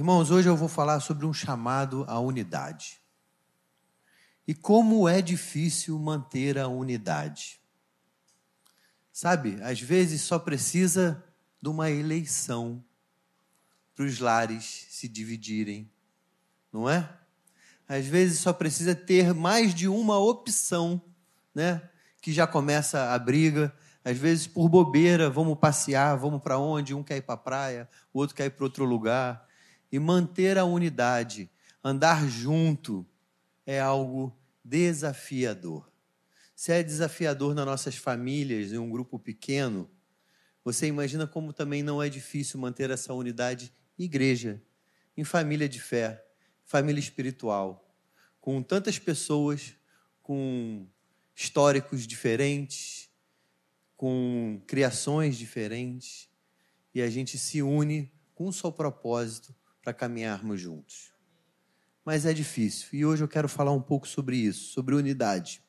Irmãos, hoje eu vou falar sobre um chamado à unidade. E como é difícil manter a unidade. Sabe, às vezes só precisa de uma eleição para os lares se dividirem, não é? Às vezes só precisa ter mais de uma opção, né? Que já começa a briga. Às vezes por bobeira, vamos passear, vamos para onde? Um quer ir para a praia, o outro quer ir para outro lugar. E manter a unidade, andar junto, é algo desafiador. Se é desafiador nas nossas famílias, em um grupo pequeno, você imagina como também não é difícil manter essa unidade em igreja, em família de fé, família espiritual, com tantas pessoas com históricos diferentes, com criações diferentes, e a gente se une com um só propósito para caminharmos juntos. Mas é difícil, e hoje eu quero falar um pouco sobre isso, sobre unidade.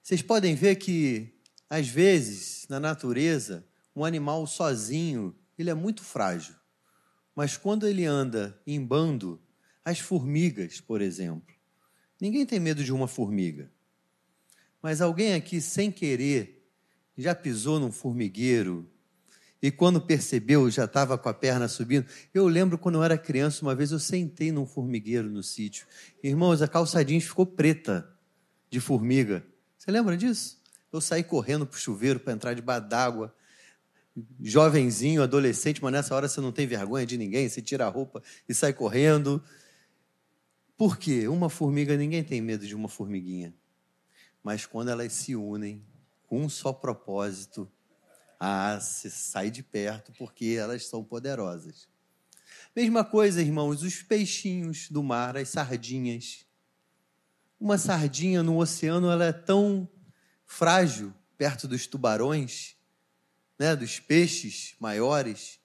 Vocês podem ver que, às vezes, na natureza, um animal sozinho ele é muito frágil. Mas quando ele anda em bando, as formigas, por exemplo, ninguém tem medo de uma formiga. Mas alguém aqui, sem querer, já pisou num formigueiro e quando percebeu já estava com a perna subindo. Eu lembro quando eu era criança, uma vez eu sentei num formigueiro no sítio. Irmãos, a calçadinha ficou preta de formiga. Você lembra disso? Eu saí correndo para o chuveiro para entrar debaixo d'água jovenzinho, adolescente, mas nessa hora você não tem vergonha de ninguém, você tira a roupa e sai correndo. Por quê? Uma formiga, ninguém tem medo de uma formiguinha. Mas quando elas se unem com um só propósito, ah, se sai de perto, porque elas são poderosas. Mesma coisa, irmãos, os peixinhos do mar, as sardinhas. Uma sardinha no oceano, ela é tão frágil perto dos tubarões né, dos peixes maiores.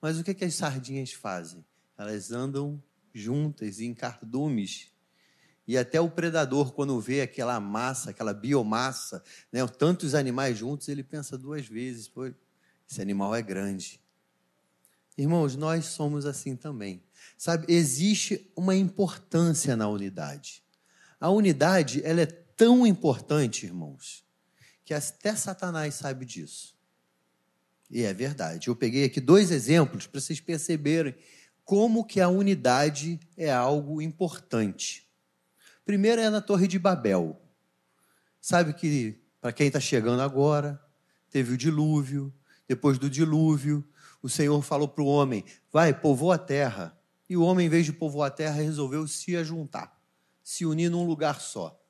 Mas o que, que as sardinhas fazem? Elas andam juntas em cardumes. E até o predador, quando vê aquela massa, aquela biomassa, né, tantos animais juntos, ele pensa duas vezes: Pô, esse animal é grande. Irmãos, nós somos assim também. Sabe, existe uma importância na unidade. A unidade, ela é tão importante, irmãos, que até Satanás sabe disso. E é verdade. Eu peguei aqui dois exemplos para vocês perceberem como que a unidade é algo importante. Primeiro é na Torre de Babel. Sabe que, para quem está chegando agora, teve o dilúvio. Depois do dilúvio, o Senhor falou para o homem: vai, povoa a terra. E o homem, em vez de povoar a terra, resolveu se ajuntar, se unir num lugar só.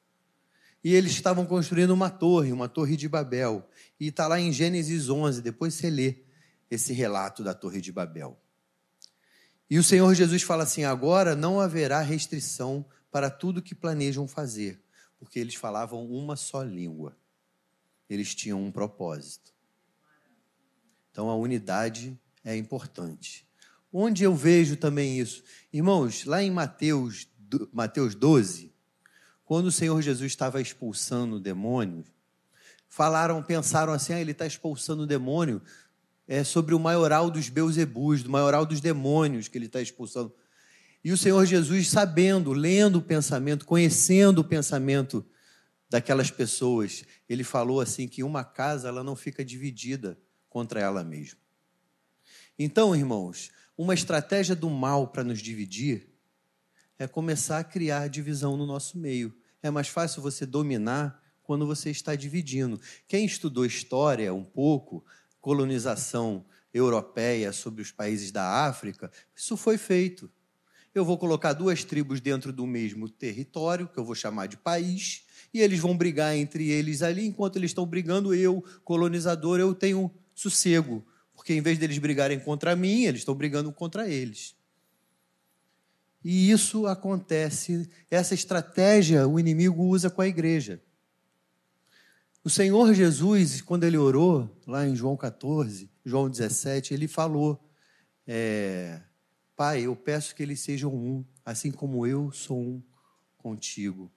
E eles estavam construindo uma torre, uma torre de Babel. E está lá em Gênesis 11, depois você lê esse relato da torre de Babel. E o Senhor Jesus fala assim: agora não haverá restrição para tudo que planejam fazer, porque eles falavam uma só língua. Eles tinham um propósito. Então a unidade é importante. Onde eu vejo também isso? Irmãos, lá em Mateus, Mateus 12, quando o Senhor Jesus estava expulsando demônios, falaram, pensaram assim: ah, ele está expulsando o demônio é sobre o maioral dos Beuzebus, do maioral dos demônios que ele está expulsando. E o Senhor Jesus, sabendo, lendo o pensamento, conhecendo o pensamento daquelas pessoas, ele falou assim que uma casa ela não fica dividida contra ela mesma. Então, irmãos, uma estratégia do mal para nos dividir é começar a criar divisão no nosso meio. É mais fácil você dominar quando você está dividindo. Quem estudou história um pouco, colonização europeia sobre os países da África, isso foi feito. Eu vou colocar duas tribos dentro do mesmo território, que eu vou chamar de país, e eles vão brigar entre eles ali. Enquanto eles estão brigando, eu, colonizador, eu tenho sossego, porque em vez deles brigarem contra mim, eles estão brigando contra eles. E isso acontece, essa estratégia o inimigo usa com a igreja. O Senhor Jesus, quando ele orou, lá em João 14, João 17, ele falou: é, Pai, eu peço que eles sejam um, assim como eu sou um contigo.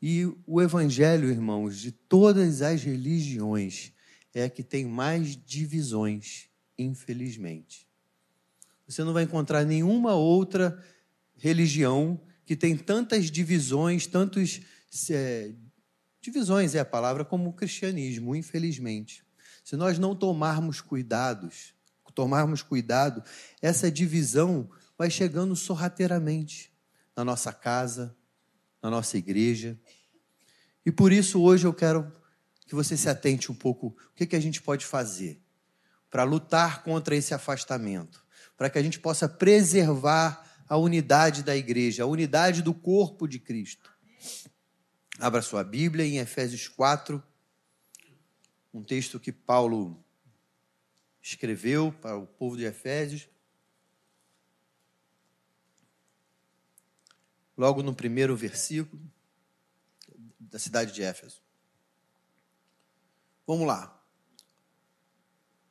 E o evangelho, irmãos, de todas as religiões, é que tem mais divisões, infelizmente. Você não vai encontrar nenhuma outra religião que tem tantas divisões, tantos. É, divisões é a palavra, como o cristianismo, infelizmente. Se nós não tomarmos cuidados, tomarmos cuidado, essa divisão vai chegando sorrateiramente na nossa casa, na nossa igreja. E por isso hoje eu quero que você se atente um pouco o que, que a gente pode fazer para lutar contra esse afastamento, para que a gente possa preservar a unidade da igreja, a unidade do corpo de Cristo. Abra sua Bíblia em Efésios 4, um texto que Paulo escreveu para o povo de Efésios. Logo no primeiro versículo da cidade de Éfeso. Vamos lá.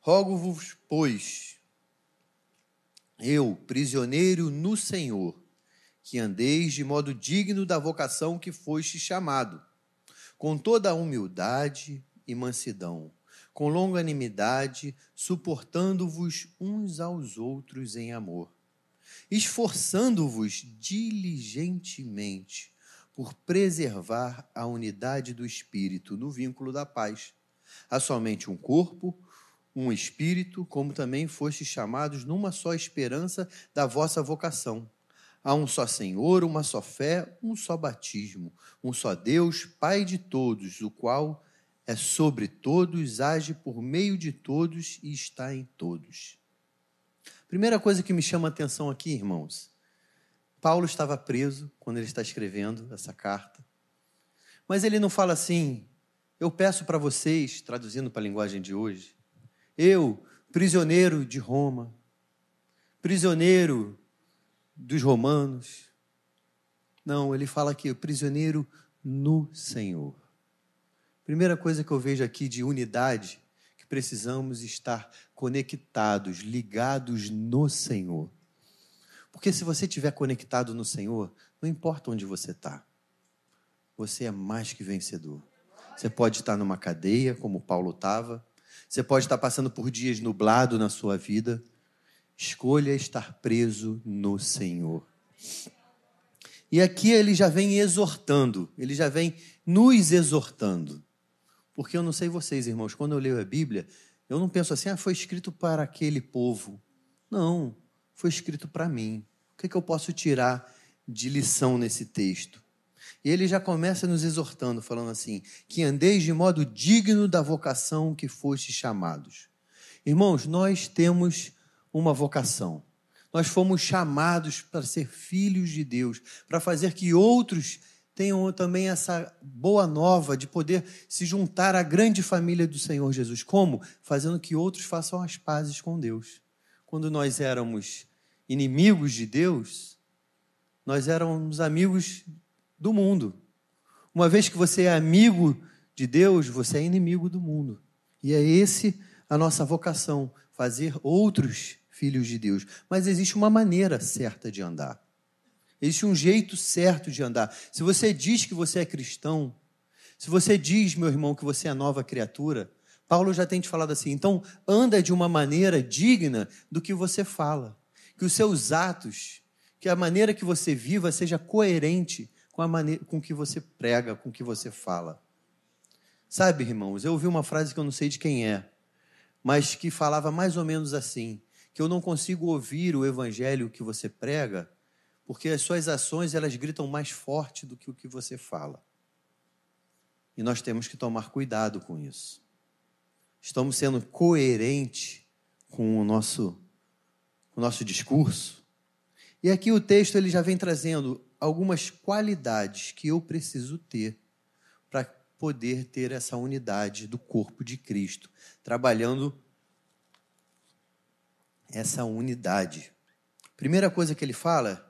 Rogo-vos, pois, eu, prisioneiro no Senhor, que andeis de modo digno da vocação que foste chamado, com toda a humildade e mansidão, com longanimidade, suportando-vos uns aos outros em amor, esforçando-vos diligentemente por preservar a unidade do espírito no vínculo da paz. Há somente um corpo, um espírito, como também fostes chamados numa só esperança da vossa vocação. Há um só Senhor, uma só fé, um só batismo, um só Deus, Pai de todos, o qual é sobre todos, age por meio de todos e está em todos. Primeira coisa que me chama a atenção aqui, irmãos, Paulo estava preso quando ele está escrevendo essa carta. Mas ele não fala assim, eu peço para vocês, traduzindo para a linguagem de hoje, eu, prisioneiro de Roma, prisioneiro dos romanos. Não, ele fala aqui, prisioneiro no Senhor. Primeira coisa que eu vejo aqui de unidade, que precisamos estar conectados, ligados no Senhor. Porque se você estiver conectado no Senhor, não importa onde você está, você é mais que vencedor. Você pode estar numa cadeia, como Paulo estava, você pode estar passando por dias nublado na sua vida. Escolha estar preso no Senhor. E aqui ele já vem exortando, ele já vem nos exortando. Porque eu não sei vocês, irmãos, quando eu leio a Bíblia, eu não penso assim, ah, foi escrito para aquele povo. Não, foi escrito para mim. O que, é que eu posso tirar de lição nesse texto? E ele já começa nos exortando, falando assim: que andeis de modo digno da vocação que foste chamados. Irmãos, nós temos uma vocação. Nós fomos chamados para ser filhos de Deus, para fazer que outros tenham também essa boa nova de poder se juntar à grande família do Senhor Jesus. Como? Fazendo que outros façam as pazes com Deus. Quando nós éramos inimigos de Deus, nós éramos amigos do mundo. Uma vez que você é amigo de Deus, você é inimigo do mundo. E é esse a nossa vocação, fazer outros filhos de Deus. Mas existe uma maneira certa de andar. Existe um jeito certo de andar. Se você diz que você é cristão, se você diz, meu irmão, que você é nova criatura, Paulo já tem te falado assim, então anda de uma maneira digna do que você fala. Que os seus atos, que a maneira que você viva seja coerente com a maneira com que você prega, com que você fala. Sabe, irmãos, eu ouvi uma frase que eu não sei de quem é, mas que falava mais ou menos assim: que eu não consigo ouvir o evangelho que você prega porque as suas ações elas gritam mais forte do que o que você fala. E nós temos que tomar cuidado com isso. Estamos sendo coerentes com o nosso, o nosso discurso. E aqui o texto ele já vem trazendo algumas qualidades que eu preciso ter para poder ter essa unidade do corpo de Cristo, trabalhando essa unidade. Primeira coisa que ele fala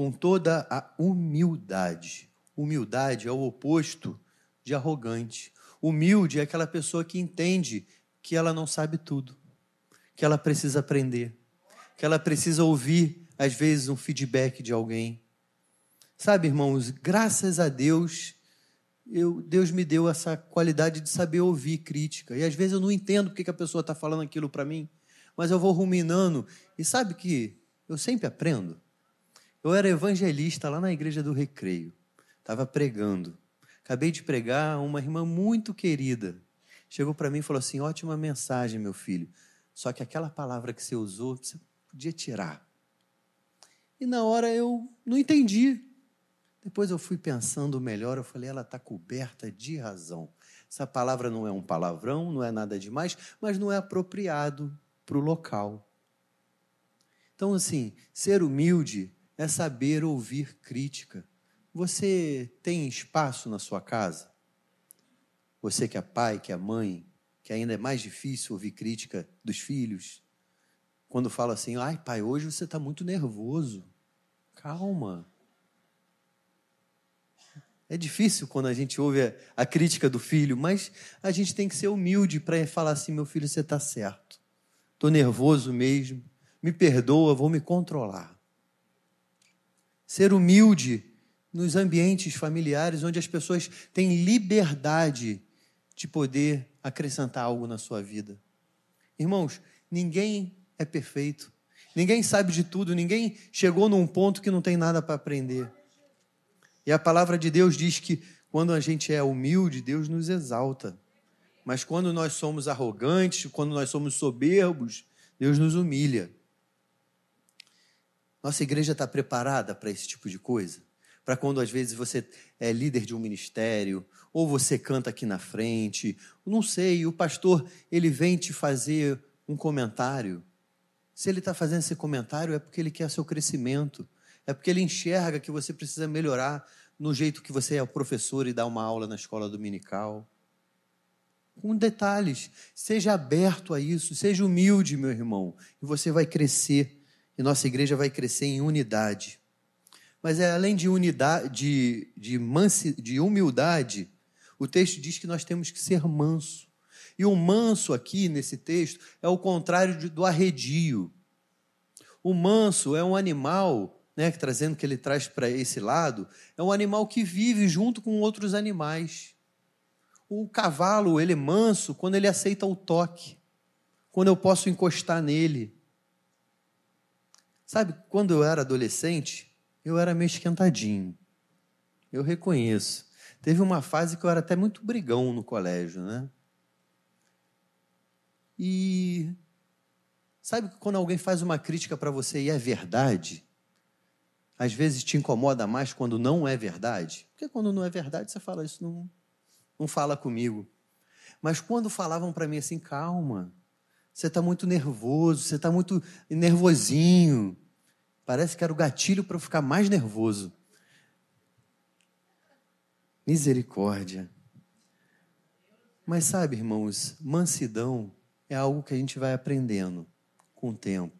com toda a humildade. Humildade é o oposto de arrogante. Humilde é aquela pessoa que entende que ela não sabe tudo, que ela precisa aprender, que ela precisa ouvir, às vezes, um feedback de alguém. Sabe, irmãos, graças a Deus, eu, Deus me deu essa qualidade de saber ouvir crítica. E às vezes eu não entendo porque que a pessoa está falando aquilo para mim, mas eu vou ruminando. E sabe que eu sempre aprendo? Eu era evangelista lá na igreja do Recreio. Estava pregando. Acabei de pregar, uma irmã muito querida chegou para mim e falou assim: ótima mensagem, meu filho. Só que aquela palavra que você usou, você podia tirar. E na hora eu não entendi. Depois eu fui pensando melhor, eu falei, ela está coberta de razão. Essa palavra não é um palavrão, não é nada demais, mas não é apropriado para o local. Então, assim, ser humilde é saber ouvir crítica. Você tem espaço na sua casa? Você que é pai, que é mãe, que ainda é mais difícil ouvir crítica dos filhos. Quando fala assim, ai pai, hoje você está muito nervoso. Calma. É difícil quando a gente ouve a, a crítica do filho, mas a gente tem que ser humilde para falar assim: meu filho, você está certo. Estou nervoso mesmo. Me perdoa, vou me controlar. Ser humilde nos ambientes familiares onde as pessoas têm liberdade de poder acrescentar algo na sua vida. Irmãos, ninguém é perfeito. Ninguém sabe de tudo, ninguém chegou num ponto que não tem nada para aprender. E a palavra de Deus diz que quando a gente é humilde, Deus nos exalta. Mas quando nós somos arrogantes, quando nós somos soberbos, Deus nos humilha. Nossa igreja está preparada para esse tipo de coisa? Para quando às vezes você é líder de um ministério, ou você canta aqui na frente, não sei, o pastor ele vem te fazer um comentário. Se ele está fazendo esse comentário é porque ele quer seu crescimento, é porque ele enxerga que você precisa melhorar no jeito que você é o professor e dá uma aula na escola dominical. Com detalhes, seja aberto a isso, seja humilde, meu irmão, e você vai crescer, e nossa igreja vai crescer em unidade. Mas é além de unidade, de, de, de humildade, o texto diz que nós temos que ser manso. E o manso aqui nesse texto é o contrário de, do arredio. O manso é um animal né, trazendo que ele traz para esse lado, é um animal que vive junto com outros animais. O cavalo, ele é manso quando ele aceita o toque, quando eu posso encostar nele. Sabe, quando eu era adolescente, eu era meio esquentadinho. Eu reconheço. Teve uma fase que eu era até muito brigão no colégio, né? E sabe quando alguém faz uma crítica para você e é verdade? às vezes te incomoda mais quando não é verdade? Porque quando não é verdade, você fala, isso não, não fala comigo. Mas quando falavam para mim assim, calma, você está muito nervoso, você está muito nervosinho. Parece que era o gatilho para eu ficar mais nervoso. Misericórdia. Mas sabe, irmãos, mansidão é algo que a gente vai aprendendo com o tempo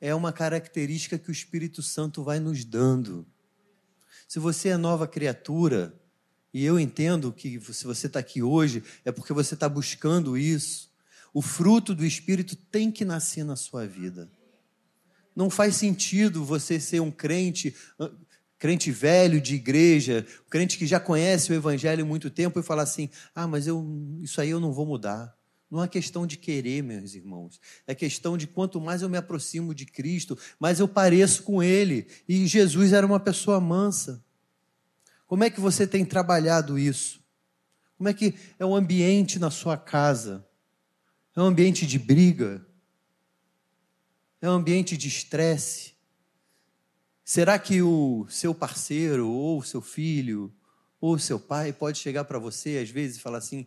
é uma característica que o Espírito Santo vai nos dando. Se você é nova criatura, e eu entendo que se você está aqui hoje, é porque você está buscando isso, o fruto do Espírito tem que nascer na sua vida. Não faz sentido você ser um crente, crente velho de igreja, crente que já conhece o Evangelho há muito tempo e falar assim: ah, mas eu, isso aí eu não vou mudar. Não é questão de querer, meus irmãos. É questão de quanto mais eu me aproximo de Cristo, mais eu pareço com Ele. E Jesus era uma pessoa mansa. Como é que você tem trabalhado isso? Como é que é o ambiente na sua casa? É um ambiente de briga? É um ambiente de estresse? Será que o seu parceiro, ou o seu filho, ou o seu pai pode chegar para você às vezes e falar assim: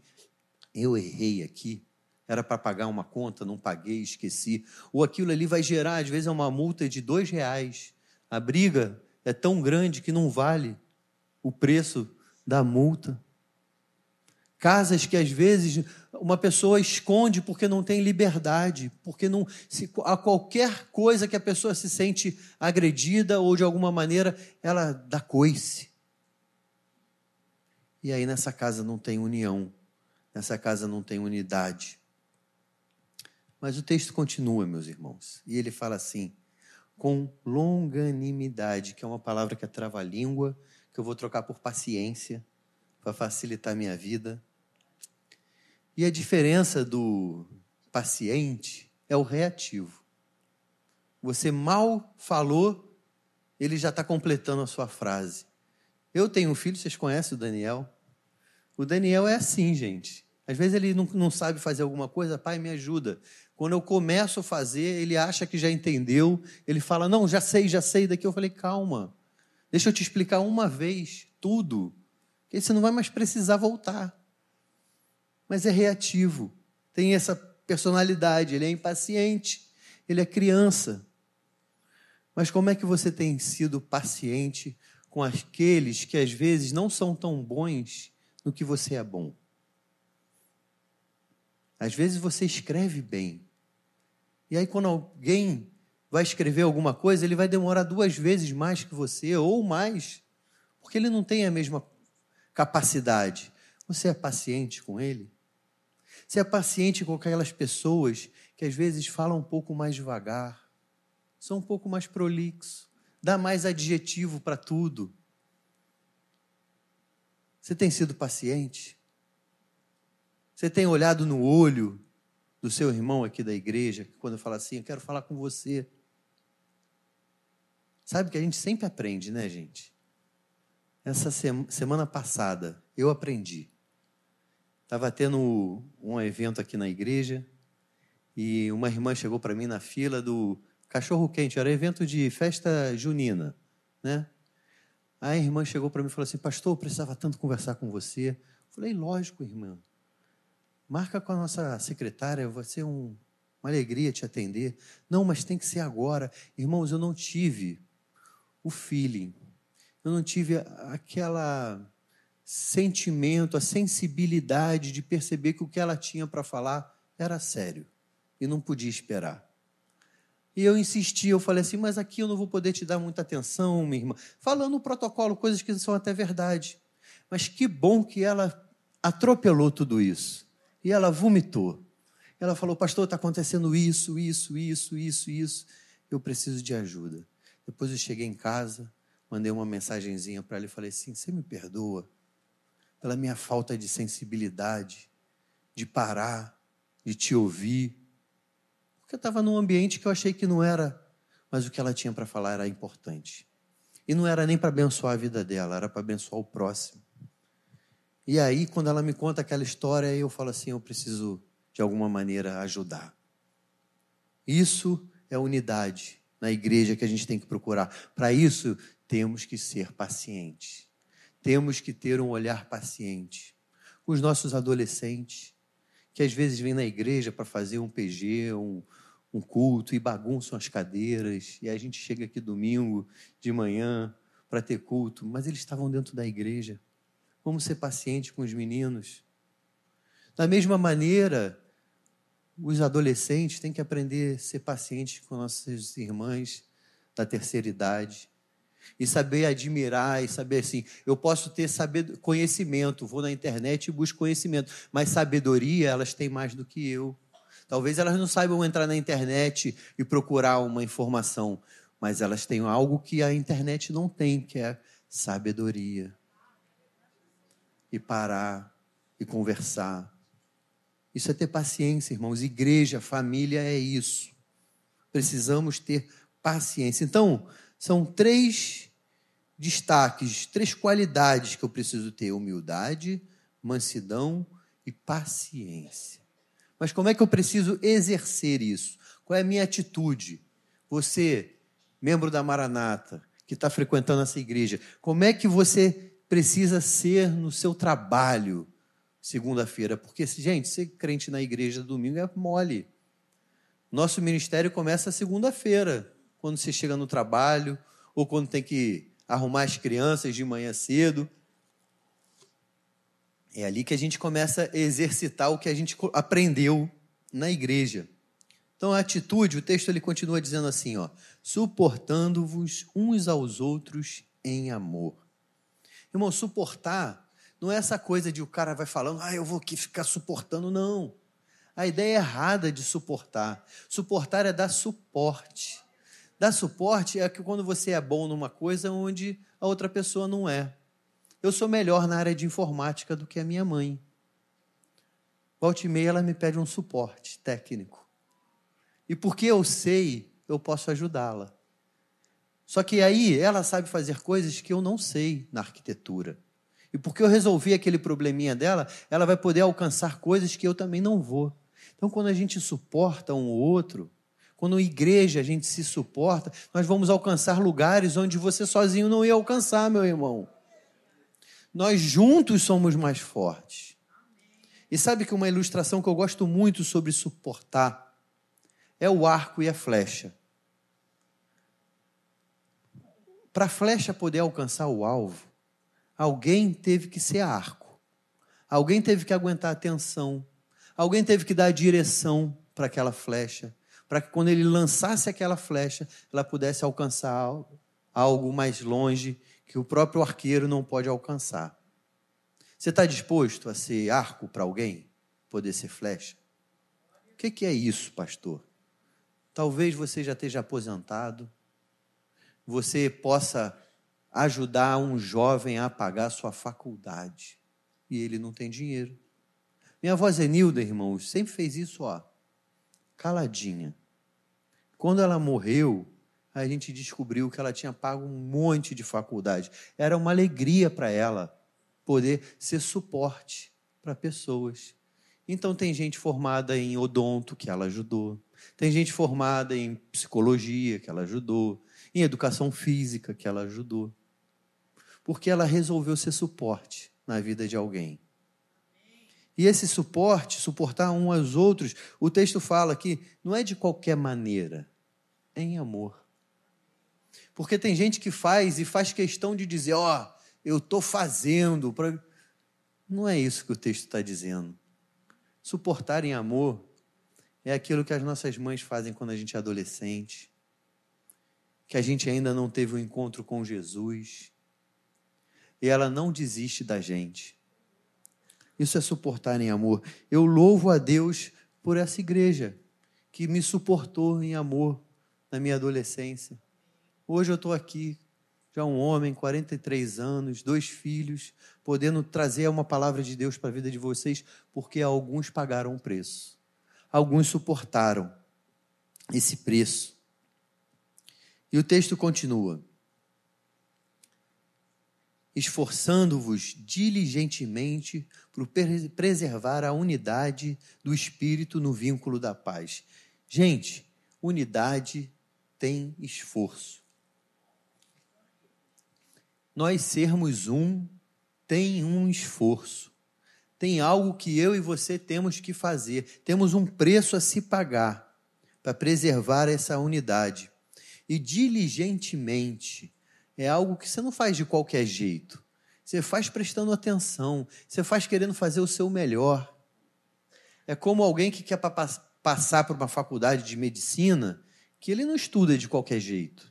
Eu errei aqui, era para pagar uma conta, não paguei, esqueci. Ou aquilo ali vai gerar, às vezes, uma multa de dois reais. A briga é tão grande que não vale o preço da multa. Casas que às vezes uma pessoa esconde porque não tem liberdade, porque não se, a qualquer coisa que a pessoa se sente agredida ou de alguma maneira ela dá coice. E aí nessa casa não tem união, nessa casa não tem unidade. Mas o texto continua, meus irmãos, e ele fala assim: com longanimidade, que é uma palavra que é trava-língua, que eu vou trocar por paciência, para facilitar a minha vida. E a diferença do paciente é o reativo. Você mal falou, ele já está completando a sua frase. Eu tenho um filho, vocês conhecem o Daniel? O Daniel é assim, gente. Às vezes ele não, não sabe fazer alguma coisa, pai, me ajuda. Quando eu começo a fazer, ele acha que já entendeu, ele fala, não, já sei, já sei. Daqui eu falei, calma, deixa eu te explicar uma vez tudo, que você não vai mais precisar voltar. Mas é reativo, tem essa personalidade, ele é impaciente, ele é criança. Mas como é que você tem sido paciente com aqueles que às vezes não são tão bons no que você é bom? Às vezes você escreve bem. E aí, quando alguém vai escrever alguma coisa, ele vai demorar duas vezes mais que você, ou mais, porque ele não tem a mesma capacidade. Você é paciente com ele? Você é paciente com aquelas pessoas que às vezes falam um pouco mais devagar, são um pouco mais prolixo, dá mais adjetivo para tudo. Você tem sido paciente? Você tem olhado no olho do seu irmão aqui da igreja, quando fala assim, eu quero falar com você. Sabe que a gente sempre aprende, né, gente? Essa semana passada eu aprendi. Estava tendo um evento aqui na igreja e uma irmã chegou para mim na fila do cachorro quente, era evento de festa junina, né? A irmã chegou para mim e falou assim: Pastor, eu precisava tanto conversar com você. Eu falei: Lógico, irmã. Marca com a nossa secretária, vai ser um, uma alegria te atender. Não, mas tem que ser agora. Irmãos, eu não tive o feeling, eu não tive aquela sentimento, a sensibilidade de perceber que o que ela tinha para falar era sério e não podia esperar. E eu insisti, eu falei assim, mas aqui eu não vou poder te dar muita atenção, minha irmã. Falando o protocolo, coisas que são até verdade. Mas que bom que ela atropelou tudo isso. E ela vomitou. Ela falou: Pastor, está acontecendo isso, isso, isso, isso, isso. Eu preciso de ajuda. Depois eu cheguei em casa, mandei uma mensagenzinha para ela e falei assim: Você me perdoa pela minha falta de sensibilidade, de parar, de te ouvir. Porque eu estava num ambiente que eu achei que não era, mas o que ela tinha para falar era importante. E não era nem para abençoar a vida dela, era para abençoar o próximo. E aí, quando ela me conta aquela história, eu falo assim: eu preciso, de alguma maneira, ajudar. Isso é unidade na igreja que a gente tem que procurar. Para isso, temos que ser pacientes. Temos que ter um olhar paciente. Com os nossos adolescentes, que às vezes vêm na igreja para fazer um PG, um, um culto e bagunçam as cadeiras, e a gente chega aqui domingo de manhã para ter culto, mas eles estavam dentro da igreja. Vamos ser pacientes com os meninos. Da mesma maneira, os adolescentes têm que aprender a ser pacientes com nossas irmãs da terceira idade. E saber admirar, e saber assim, eu posso ter saber, conhecimento, vou na internet e busco conhecimento, mas sabedoria elas têm mais do que eu. Talvez elas não saibam entrar na internet e procurar uma informação, mas elas têm algo que a internet não tem, que é sabedoria e parar e conversar. Isso é ter paciência, irmãos. Igreja, família é isso. Precisamos ter paciência. Então, são três destaques, três qualidades que eu preciso ter: humildade, mansidão e paciência. Mas como é que eu preciso exercer isso? Qual é a minha atitude? Você, membro da Maranata, que está frequentando essa igreja, como é que você precisa ser no seu trabalho segunda-feira. Porque, gente, ser crente na igreja domingo é mole. Nosso ministério começa segunda-feira, quando você chega no trabalho, ou quando tem que arrumar as crianças de manhã cedo. É ali que a gente começa a exercitar o que a gente aprendeu na igreja. Então, a atitude, o texto ele continua dizendo assim, ó, suportando-vos uns aos outros em amor. Irmão, suportar não é essa coisa de o cara vai falando, ah, eu vou aqui ficar suportando, não. A ideia errada de suportar. Suportar é dar suporte. Dar suporte é que quando você é bom numa coisa onde a outra pessoa não é. Eu sou melhor na área de informática do que a minha mãe. Volte e meia ela me pede um suporte técnico. E porque eu sei, eu posso ajudá-la. Só que aí ela sabe fazer coisas que eu não sei na arquitetura. E porque eu resolvi aquele probleminha dela, ela vai poder alcançar coisas que eu também não vou. Então, quando a gente suporta um ou outro, quando igreja a gente se suporta, nós vamos alcançar lugares onde você sozinho não ia alcançar, meu irmão. Nós juntos somos mais fortes. E sabe que uma ilustração que eu gosto muito sobre suportar é o arco e a flecha. Para a flecha poder alcançar o alvo, alguém teve que ser arco. Alguém teve que aguentar a tensão. Alguém teve que dar a direção para aquela flecha, para que quando ele lançasse aquela flecha, ela pudesse alcançar algo mais longe que o próprio arqueiro não pode alcançar. Você está disposto a ser arco para alguém? Poder ser flecha? O que, que é isso, pastor? Talvez você já esteja aposentado, você possa ajudar um jovem a pagar sua faculdade e ele não tem dinheiro. Minha avó Zenilda, irmãos, sempre fez isso, ó, caladinha. Quando ela morreu, a gente descobriu que ela tinha pago um monte de faculdade. Era uma alegria para ela poder ser suporte para pessoas. Então, tem gente formada em odonto, que ela ajudou. Tem gente formada em psicologia, que ela ajudou. Em educação física, que ela ajudou. Porque ela resolveu ser suporte na vida de alguém. E esse suporte, suportar um aos outros, o texto fala que não é de qualquer maneira, é em amor. Porque tem gente que faz e faz questão de dizer, ó, oh, eu estou fazendo. Pra... Não é isso que o texto está dizendo. Suportar em amor é aquilo que as nossas mães fazem quando a gente é adolescente, que a gente ainda não teve o um encontro com Jesus, e ela não desiste da gente. Isso é suportar em amor. Eu louvo a Deus por essa igreja que me suportou em amor na minha adolescência. Hoje eu estou aqui já um homem, 43 anos, dois filhos, podendo trazer uma palavra de Deus para a vida de vocês, porque alguns pagaram o preço. Alguns suportaram esse preço. E o texto continua: esforçando-vos diligentemente por preservar a unidade do espírito no vínculo da paz. Gente, unidade tem esforço nós sermos um tem um esforço. Tem algo que eu e você temos que fazer. Temos um preço a se pagar para preservar essa unidade. E diligentemente é algo que você não faz de qualquer jeito. Você faz prestando atenção, você faz querendo fazer o seu melhor. É como alguém que quer passar por uma faculdade de medicina, que ele não estuda de qualquer jeito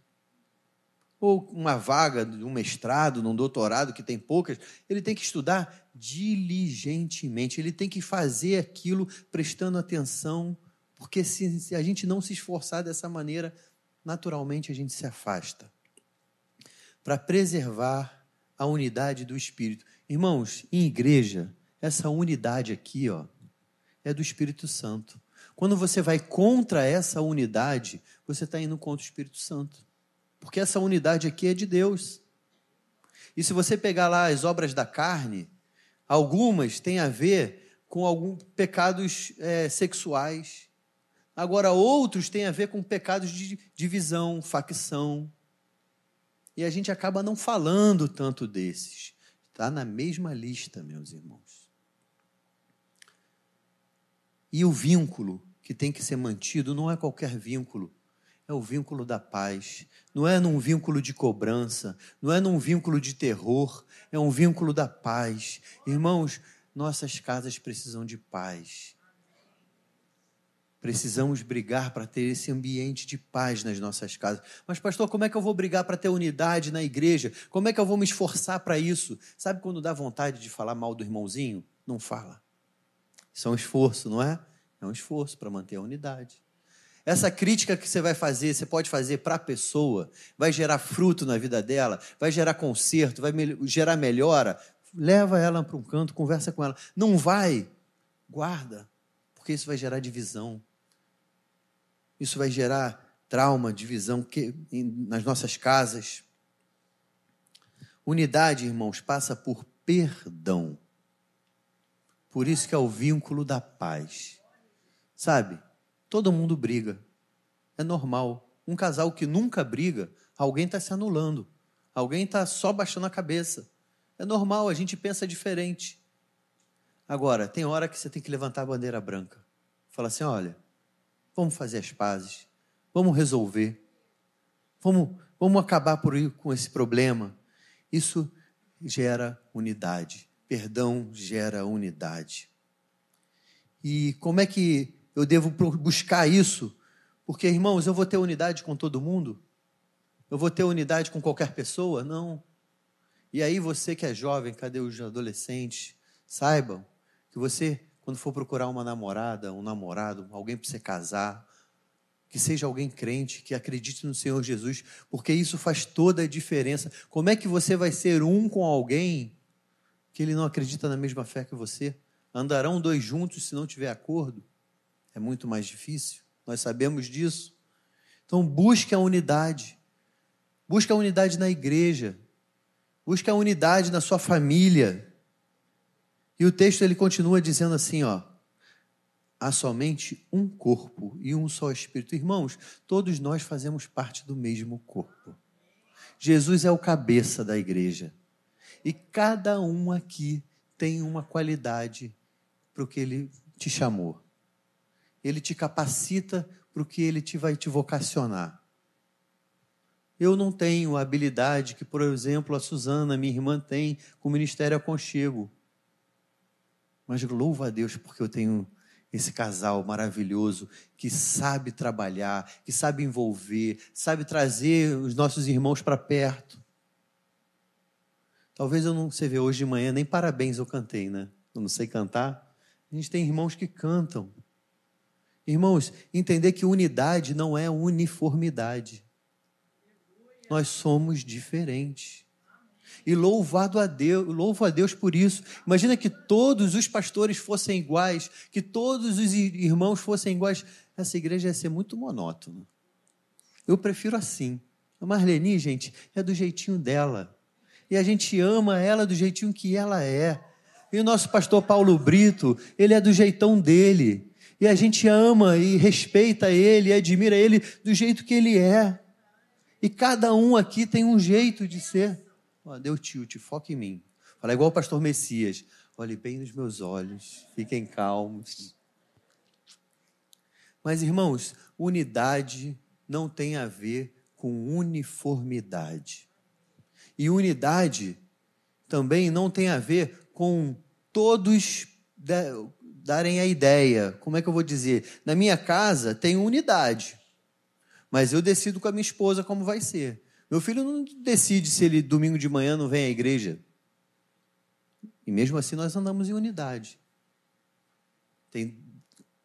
ou uma vaga de um mestrado, num doutorado, que tem poucas, ele tem que estudar diligentemente, ele tem que fazer aquilo prestando atenção, porque se, se a gente não se esforçar dessa maneira, naturalmente a gente se afasta. Para preservar a unidade do Espírito. Irmãos, em igreja, essa unidade aqui, ó, é do Espírito Santo. Quando você vai contra essa unidade, você está indo contra o Espírito Santo. Porque essa unidade aqui é de Deus. E se você pegar lá as obras da carne, algumas têm a ver com alguns pecados é, sexuais. Agora, outros têm a ver com pecados de divisão, facção. E a gente acaba não falando tanto desses. Está na mesma lista, meus irmãos. E o vínculo que tem que ser mantido não é qualquer vínculo, é o vínculo da paz. Não é num vínculo de cobrança, não é num vínculo de terror, é um vínculo da paz. Irmãos, nossas casas precisam de paz. Precisamos brigar para ter esse ambiente de paz nas nossas casas. Mas, pastor, como é que eu vou brigar para ter unidade na igreja? Como é que eu vou me esforçar para isso? Sabe quando dá vontade de falar mal do irmãozinho? Não fala. Isso é um esforço, não é? É um esforço para manter a unidade. Essa crítica que você vai fazer, você pode fazer para a pessoa, vai gerar fruto na vida dela, vai gerar conserto, vai gerar melhora. Leva ela para um canto, conversa com ela. Não vai, guarda, porque isso vai gerar divisão. Isso vai gerar trauma, divisão que, nas nossas casas. Unidade, irmãos, passa por perdão. Por isso que é o vínculo da paz. Sabe? Todo mundo briga. É normal. Um casal que nunca briga, alguém está se anulando. Alguém está só baixando a cabeça. É normal, a gente pensa diferente. Agora, tem hora que você tem que levantar a bandeira branca. Falar assim: olha, vamos fazer as pazes, vamos resolver, vamos, vamos acabar por ir com esse problema. Isso gera unidade. Perdão gera unidade. E como é que eu devo buscar isso? Porque, irmãos, eu vou ter unidade com todo mundo? Eu vou ter unidade com qualquer pessoa? Não. E aí, você que é jovem, cadê os adolescentes? Saibam que você, quando for procurar uma namorada, um namorado, alguém para você casar, que seja alguém crente, que acredite no Senhor Jesus, porque isso faz toda a diferença. Como é que você vai ser um com alguém que ele não acredita na mesma fé que você? Andarão dois juntos se não tiver acordo? É muito mais difícil. Nós sabemos disso. Então, busque a unidade. Busque a unidade na igreja. Busque a unidade na sua família. E o texto ele continua dizendo assim, ó: há somente um corpo e um só espírito. Irmãos, todos nós fazemos parte do mesmo corpo. Jesus é o cabeça da igreja. E cada um aqui tem uma qualidade para o que ele te chamou ele te capacita para o que ele te vai te vocacionar. Eu não tenho a habilidade que, por exemplo, a Suzana, minha irmã, tem com o Ministério Aconchego. Mas louvo a Deus porque eu tenho esse casal maravilhoso que sabe trabalhar, que sabe envolver, sabe trazer os nossos irmãos para perto. Talvez eu não, você vê hoje de manhã, nem parabéns eu cantei, né? Eu não sei cantar. A gente tem irmãos que cantam. Irmãos, entender que unidade não é uniformidade. Nós somos diferentes. E louvado a Deus, louvo a Deus por isso. Imagina que todos os pastores fossem iguais, que todos os irmãos fossem iguais. Essa igreja ia ser muito monótona. Eu prefiro assim. A Marlene, gente, é do jeitinho dela. E a gente ama ela do jeitinho que ela é. E o nosso pastor Paulo Brito, ele é do jeitão dele. E a gente ama e respeita ele, e admira ele do jeito que ele é. E cada um aqui tem um jeito de ser. Ó, deu tilt, foca em mim. Fala igual o pastor Messias. Olhe bem nos meus olhos, fiquem calmos. Mas, irmãos, unidade não tem a ver com uniformidade. E unidade também não tem a ver com todos darem a ideia. Como é que eu vou dizer? Na minha casa tem unidade, mas eu decido com a minha esposa como vai ser. Meu filho não decide se ele domingo de manhã não vem à igreja. E mesmo assim nós andamos em unidade. Tem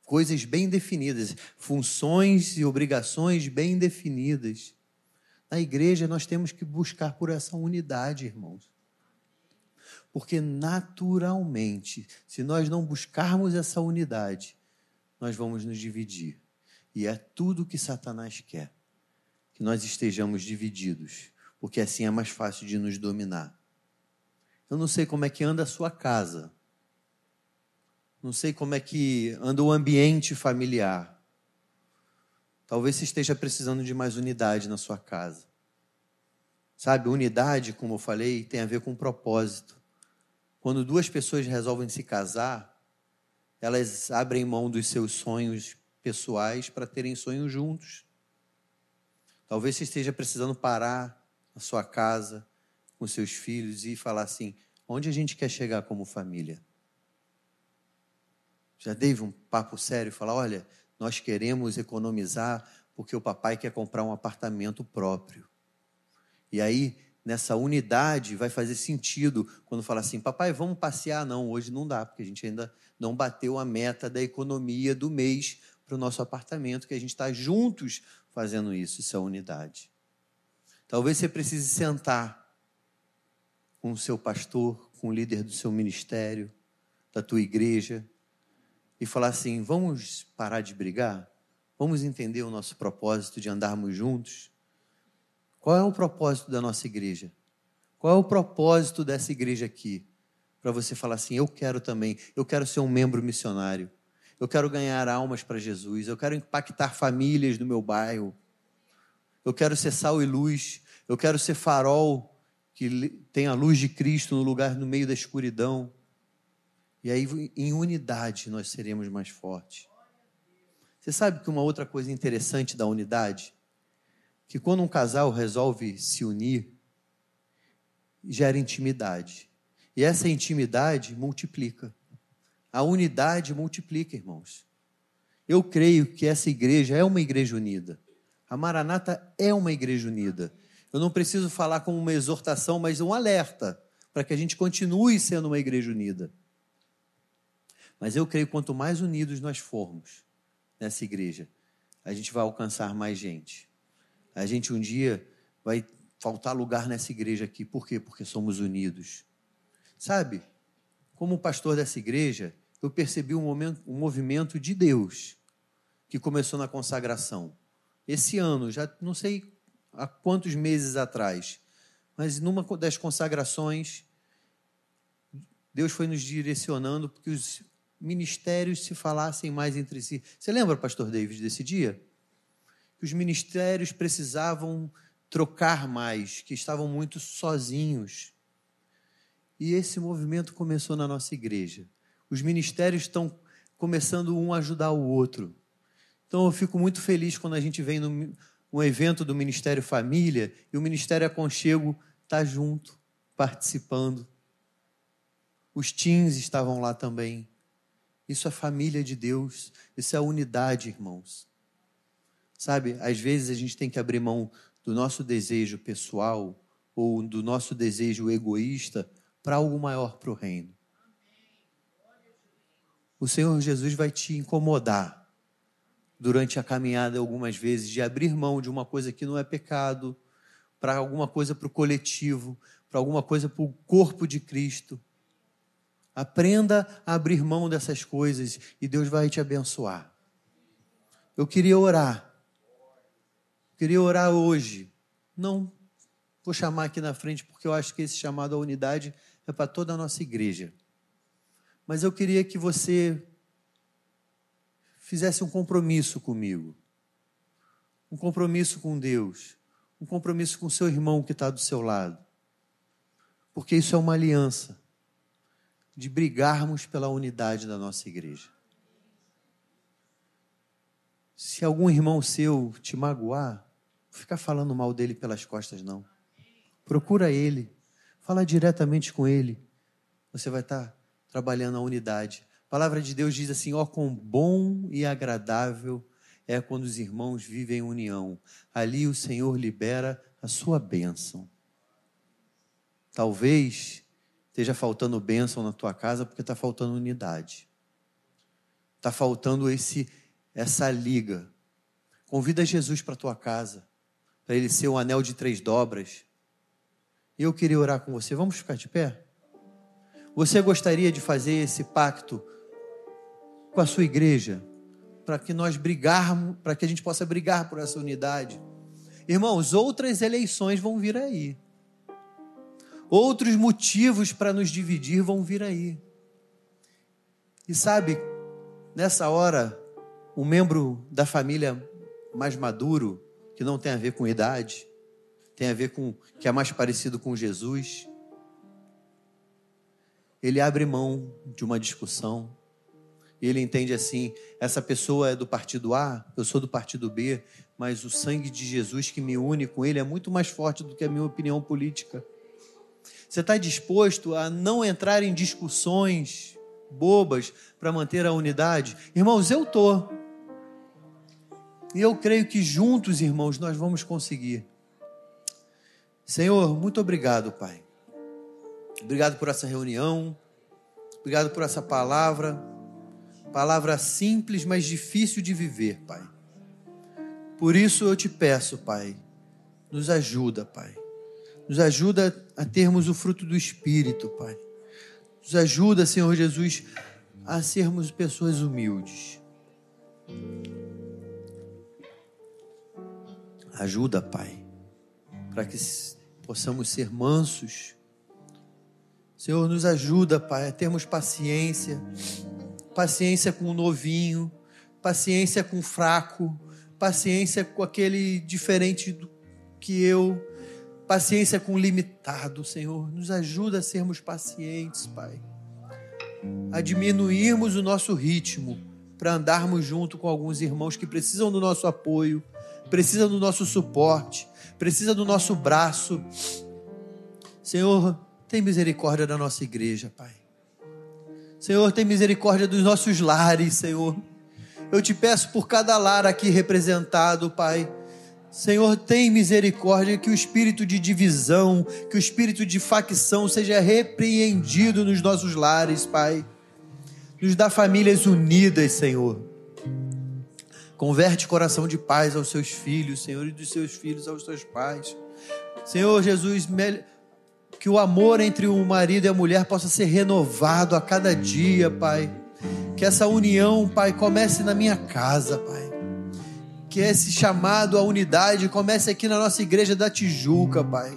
coisas bem definidas, funções e obrigações bem definidas. Na igreja nós temos que buscar por essa unidade, irmãos. Porque naturalmente, se nós não buscarmos essa unidade, nós vamos nos dividir. E é tudo que Satanás quer, que nós estejamos divididos, porque assim é mais fácil de nos dominar. Eu não sei como é que anda a sua casa. Não sei como é que anda o ambiente familiar. Talvez você esteja precisando de mais unidade na sua casa. Sabe, unidade, como eu falei, tem a ver com propósito. Quando duas pessoas resolvem se casar, elas abrem mão dos seus sonhos pessoais para terem sonhos juntos. Talvez você esteja precisando parar na sua casa com seus filhos e falar assim: onde a gente quer chegar como família? Já teve um papo sério e falar: olha, nós queremos economizar porque o papai quer comprar um apartamento próprio. E aí nessa unidade vai fazer sentido quando fala assim, papai, vamos passear? Não, hoje não dá, porque a gente ainda não bateu a meta da economia do mês para o nosso apartamento, que a gente está juntos fazendo isso, isso é unidade. Talvez você precise sentar com o seu pastor, com o líder do seu ministério, da tua igreja, e falar assim: vamos parar de brigar? Vamos entender o nosso propósito de andarmos juntos? Qual é o propósito da nossa igreja? Qual é o propósito dessa igreja aqui? Para você falar assim: eu quero também, eu quero ser um membro missionário, eu quero ganhar almas para Jesus, eu quero impactar famílias do meu bairro, eu quero ser sal e luz, eu quero ser farol que tem a luz de Cristo no lugar no meio da escuridão. E aí, em unidade, nós seremos mais fortes. Você sabe que uma outra coisa interessante da unidade? Que quando um casal resolve se unir, gera intimidade. E essa intimidade multiplica. A unidade multiplica, irmãos. Eu creio que essa igreja é uma igreja unida. A Maranata é uma igreja unida. Eu não preciso falar como uma exortação, mas um alerta para que a gente continue sendo uma igreja unida. Mas eu creio que quanto mais unidos nós formos nessa igreja, a gente vai alcançar mais gente. A gente um dia vai faltar lugar nessa igreja aqui. Por quê? Porque somos unidos. Sabe, como pastor dessa igreja, eu percebi um, momento, um movimento de Deus que começou na consagração. Esse ano, já não sei há quantos meses atrás, mas numa das consagrações, Deus foi nos direcionando porque os ministérios se falassem mais entre si. Você lembra, pastor David, desse dia? Que os ministérios precisavam trocar mais, que estavam muito sozinhos. E esse movimento começou na nossa igreja. Os ministérios estão começando um a ajudar o outro. Então eu fico muito feliz quando a gente vem no, um evento do Ministério Família e o Ministério Aconchego está junto, participando. Os teens estavam lá também. Isso é família de Deus, isso é unidade, irmãos. Sabe, às vezes a gente tem que abrir mão do nosso desejo pessoal ou do nosso desejo egoísta para algo maior para o reino. O Senhor Jesus vai te incomodar durante a caminhada algumas vezes de abrir mão de uma coisa que não é pecado para alguma coisa para o coletivo, para alguma coisa para o corpo de Cristo. Aprenda a abrir mão dessas coisas e Deus vai te abençoar. Eu queria orar. queria orar hoje. Não vou chamar aqui na frente porque eu acho que esse chamado à unidade é para toda a nossa igreja. Mas eu queria que você fizesse um compromisso comigo, um compromisso com Deus, um compromisso com seu irmão que está do seu lado, porque isso é uma aliança de brigarmos pela unidade da nossa igreja. Se algum irmão seu te magoar, não fica falando mal dele pelas costas, não. Procura ele, fala diretamente com ele. Você vai estar trabalhando a unidade palavra de Deus diz assim: ó, quão bom e agradável é quando os irmãos vivem em união. Ali o Senhor libera a sua bênção. Talvez esteja faltando bênção na tua casa porque está faltando unidade. Está faltando esse essa liga. Convida Jesus para a tua casa, para ele ser um anel de três dobras. Eu queria orar com você. Vamos ficar de pé? Você gostaria de fazer esse pacto com a sua igreja, para que nós brigarmos, para que a gente possa brigar por essa unidade. Irmãos, outras eleições vão vir aí. Outros motivos para nos dividir vão vir aí. E sabe, nessa hora, um membro da família mais maduro, que não tem a ver com idade, tem a ver com que é mais parecido com Jesus, ele abre mão de uma discussão, ele entende assim: essa pessoa é do partido A, eu sou do partido B, mas o sangue de Jesus que me une com ele é muito mais forte do que a minha opinião política. Você está disposto a não entrar em discussões bobas para manter a unidade? Irmãos, eu estou. E eu creio que juntos, irmãos, nós vamos conseguir. Senhor, muito obrigado, Pai. Obrigado por essa reunião. Obrigado por essa palavra. Palavra simples, mas difícil de viver, Pai. Por isso eu te peço, Pai, nos ajuda, Pai. Nos ajuda a termos o fruto do Espírito, Pai. Nos ajuda, Senhor Jesus, a sermos pessoas humildes. Ajuda, Pai, para que possamos ser mansos. Senhor, nos ajuda, Pai, a termos paciência, paciência com o novinho, paciência com o fraco, paciência com aquele diferente do que eu, paciência com o limitado, Senhor. Nos ajuda a sermos pacientes, Pai. A diminuirmos o nosso ritmo para andarmos junto com alguns irmãos que precisam do nosso apoio, precisam do nosso suporte, precisam do nosso braço. Senhor, tem misericórdia da nossa igreja, Pai. Senhor, tem misericórdia dos nossos lares, Senhor. Eu te peço por cada lar aqui representado, Pai. Senhor, tem misericórdia que o espírito de divisão, que o espírito de facção seja repreendido nos nossos lares, Pai. Nos dá famílias unidas, Senhor. Converte coração de paz aos seus filhos, Senhor, e dos seus filhos aos seus pais. Senhor Jesus, que o amor entre o marido e a mulher possa ser renovado a cada dia, Pai que essa união, Pai, comece na minha casa, Pai. Que esse chamado à unidade comece aqui na nossa igreja da Tijuca, Pai.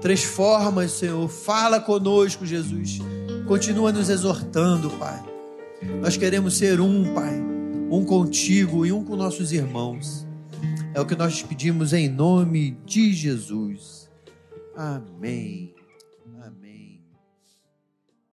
Transforma, Senhor. Fala conosco, Jesus. Continua nos exortando, Pai. Nós queremos ser um, Pai. Um contigo e um com nossos irmãos. É o que nós pedimos em nome de Jesus. Amém.